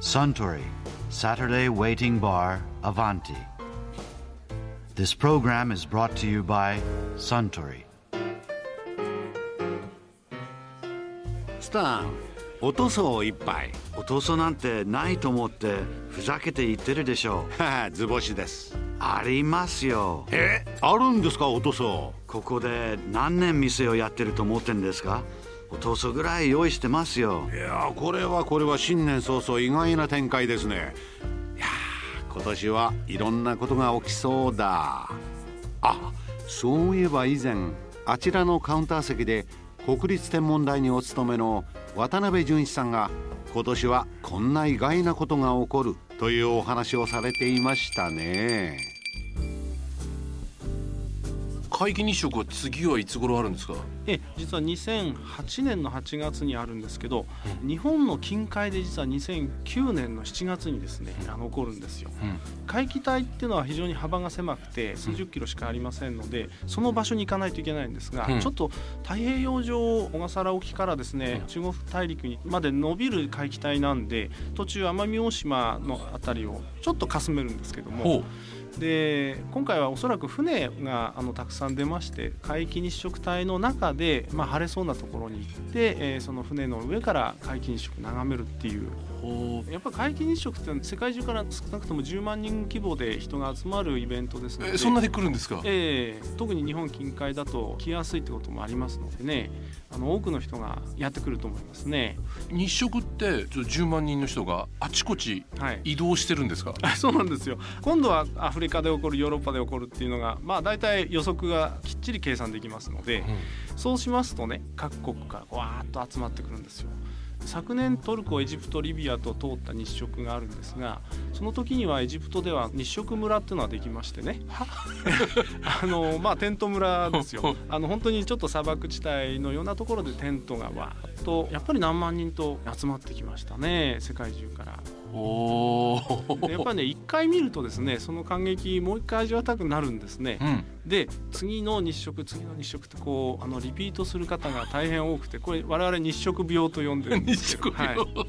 Suntory Saturday Waiting Bar Avanti. This program is brought to you by Suntory. スタンお塗装一杯お塗装なんてないと思ってふざけて言ってるでしょう。は は図星ですありますよ。え？あるんですかお塗装ここで何年店をやってると思ってんですか？お塗装ぐらい用意してますよ。いやこれはこれは新年早々意外な展開ですね。いや今年はいろんなことが起きそうだ。あそういえば以前あちらのカウンター席で国立天文台にお勤めの渡辺淳一さんが今年はこんな意外なことが起こるというお話をされていましたね。皆既日食は次はいつ頃あるんですか？え実は2008年の8月にあるんですけど、日本の近海で実は2009年の7月にですね、あの起こるんですよ。海気帯っていうのは非常に幅が狭くて数十キロしかありませんので、その場所に行かないといけないんですが、うん。ちょっと太平洋上小笠原沖からですね、中国大陸にまで伸びる海気帯なんで途中奄美大島の辺りをちょっとかすめるんですけども。で今回はおそらく船があのたくさん出まして皆既日食帯の中で、まあ、晴れそうなところに行って、えーその船の上から皆既日食眺めるっていう。ほやっぱり皆既日食って世界中から少なくとも10万人規模で人が集まるイベントですので。うえそんなに来るんですか？ええ。特に日本近海だと来やすいってこともありますのでね。あの多くの人がやってくると思いますね。日食ってちょ10万人の人があちこちはい。移動してるんですか？あそうなんですよ。今度はアフリカで起こるヨーロッパで起こるっていうのがまあ大体予測がきっちり計算できますので、そうしますとね各国からわーっと集まってくるんですよ。昨年トルコエジプトリビアと通った日食があるんですがその時にはエジプトでは日食村っていうのはできましてね。あのまあテント村ですよ。あの本当にちょっと砂漠地帯のようなところでテントがわーっとやっぱり何万人と集まってきましたね世界中から。おやっぱりね一回見るとですねその感激もう一回味わいたくなるんですね。うん。で次の日食次の日食ってこうあのリピートする方が大変多くてこれ我々日食病と呼んでるんで日すよ。食病、は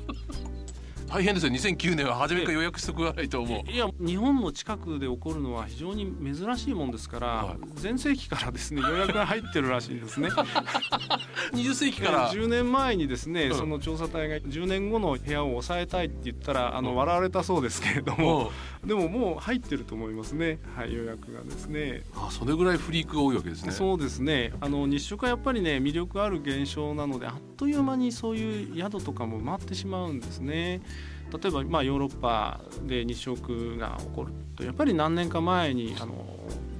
大変ですよ。2009年は初めから予約しておかないと思う。い、いや日本の近くで起こるのは非常に珍しいもんですから、はい。前世紀からですね予約が入ってるらしいんですね。20世紀から。10年前にですね、うん。その調査隊が10年後の部屋を抑えたいって言ったらあの、うん。笑われたそうですけれどおもうでももう入ってると思いますね、はい、予約がですね。あそれぐらいフリークが多いわけですね。そうですね。あの日食はやっぱりね魅力ある現象なのであっという間にそういう宿とかも埋まってしまうんですね。例えば、まあ、ヨーロッパで日食が起こるとやっぱり何年か前にあの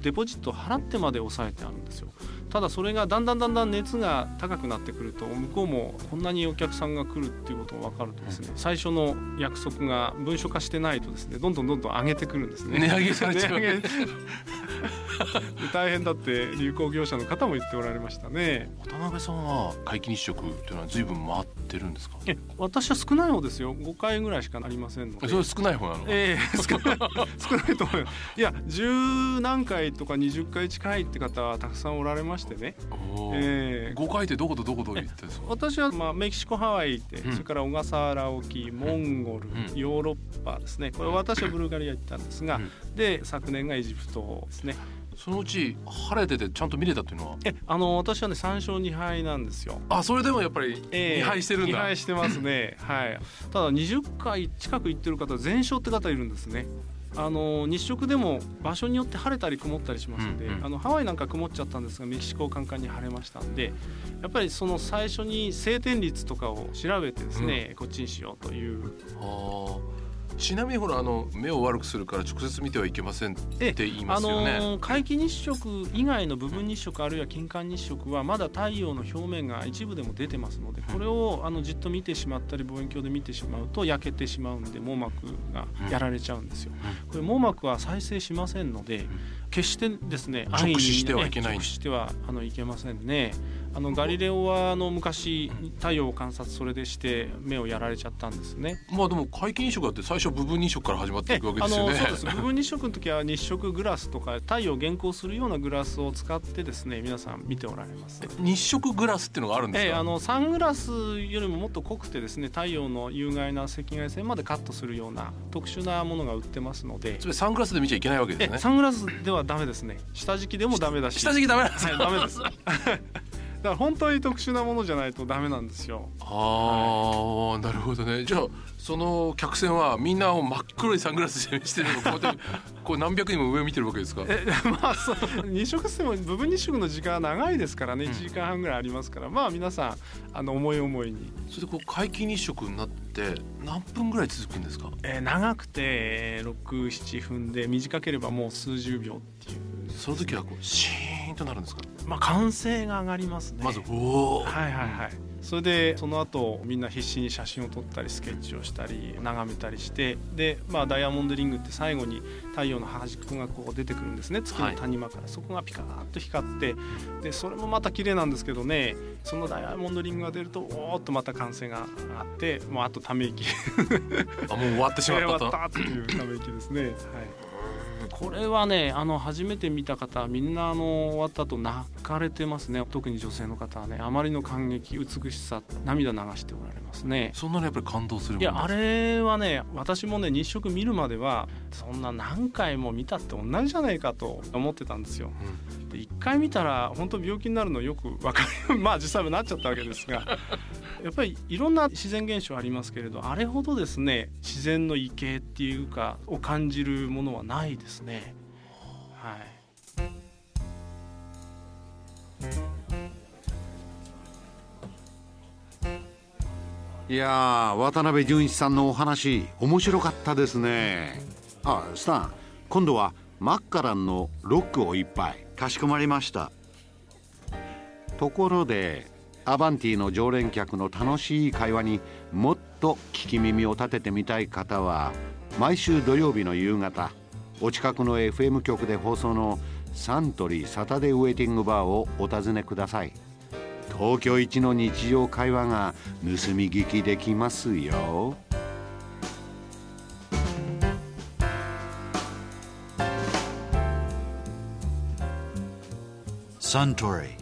デポジットを払ってまで抑えてあるんですよ。ただそれがだんだんだんだん熱が高くなってくると向こうもこんなにお客さんが来るっていうことが分かるとですね最初の約束が文書化してないとですねどんどんどんどん上げてくるんですね。値上げされちゃう 大変だって流行業者の方も言っておられましたね。渡辺さんは皆既日食っていうのは随分回ってるんですか？え私は少ない方ですよ。5回ぐらいしかありませんので。それ少ない方なの？ええ少ない少ないと思います。いや十何回とか20回近いって方はたくさんおられましてね。ええ。5回ってどことどこと言って私はまあメキシコハワイで、うん。それから小笠原沖モンゴル、うん。ヨーロッパですね。これ私はブルガリア行ったんですが、うん。で昨年がエジプトですねそのうち晴れててちゃんと見れたっていうのは？えあの私はね3勝2敗なんですよ。あそれでもやっぱりええ。2敗してるんだ、二敗してますね。はい。ただ20回近く行ってる方全勝って方いるんですね。あの日食でも場所によって晴れたり曇ったりしますので、うんうん。あのハワイなんか曇っちゃったんですがメキシコカンカンに晴れましたんでやっぱりその最初に晴天率とかを調べてですね、こっちにしようという。あーちなみにほらあの目を悪くするから直接見てはいけませんって言いますよね、あのー皆既日食以外の部分日食あるいは金環日食はまだ太陽の表面が一部でも出てますのでこれをあのじっと見てしまったり望遠鏡で見てしまうと焼けてしまうんで網膜がやられちゃうんですよ。これ網膜は再生しませんので決してですね直視してはいけない直視してはあのいけませんね。あのガリレオはあの昔太陽を観察それでして目をやられちゃったんですね。まあでも皆既日食だって最初部分日食から始まっていくわけですよね。そうです部分日食の時は日食グラスとか太陽を原光するようなグラスを使ってですね皆さん見ておられます。日食グラスっていうのがあるんですか？えー、あのサングラスよりももっと濃くてですね太陽の有害な赤外線までカットするような特殊なものが売ってますので。それサングラスで見ちゃいけないわけですね。サングラスではダメですね。下敷きでもダメだし。下敷きダメなんですはい、ダメです。だから本当に特殊なものじゃないとダメなんですよ。ああ、はい、なるほどね。じゃあその客船はみんな真っ黒いサングラスしてるのこうやってこう何百人も上を見てるわけですか？えまあそう二色しても部分日食の時間は長いですからね、一、時間半ぐらいありますからまあ皆さんあの思い思いに。それでこう皆既日食になって何分ぐらい続くんですか？えー、長くて六七分で短ければもう数十秒っていう。その時はこうシーンとなるんですか？まあ歓声が上がりますね。まずおお。はいはいはい。それでその後みんな必死に写真を撮ったりスケッチをしたり眺めたりしてで、まあ、ダイヤモンドリングって最後に太陽の端っこがこう出てくるんですね月の谷間から、はい、そこがピカーッと光ってでそれもまた綺麗なんですけどねそのダイヤモンドリングが出るとおーっとまた歓声があってもうあとため息あもう終わってしまったと終わったっていうため息ですね。はいこれはねあの初めて見た方みんなあの終わった後泣かれてますね。特に女性の方はねあまりの感激美しさ涙流しておられますね。そんなにやっぱり感動するいやあれはね私もね日食見るまではそんな何回も見たって同じじゃないかと思ってたんですよ、うん、で1回見たら本当病気になるのよく分かる。まあ実際はなっちゃったわけですがやっぱりいろんな自然現象ありますけれどあれほどですね自然の異形っていうかを感じるものはないですね。はい。いや渡辺淳一さんのお話面白かったですね。あスタン今度はマッカランのロックを一杯かしこまりました。ところでアバンティの常連客の楽しい会話にもっと聞き耳を立ててみたい方は毎週土曜日の夕方お近くの FM 局で放送のサントリーサタデーウェイティングバーをお尋ねください。東京一の日常会話が盗み聞きできますよ。サントリー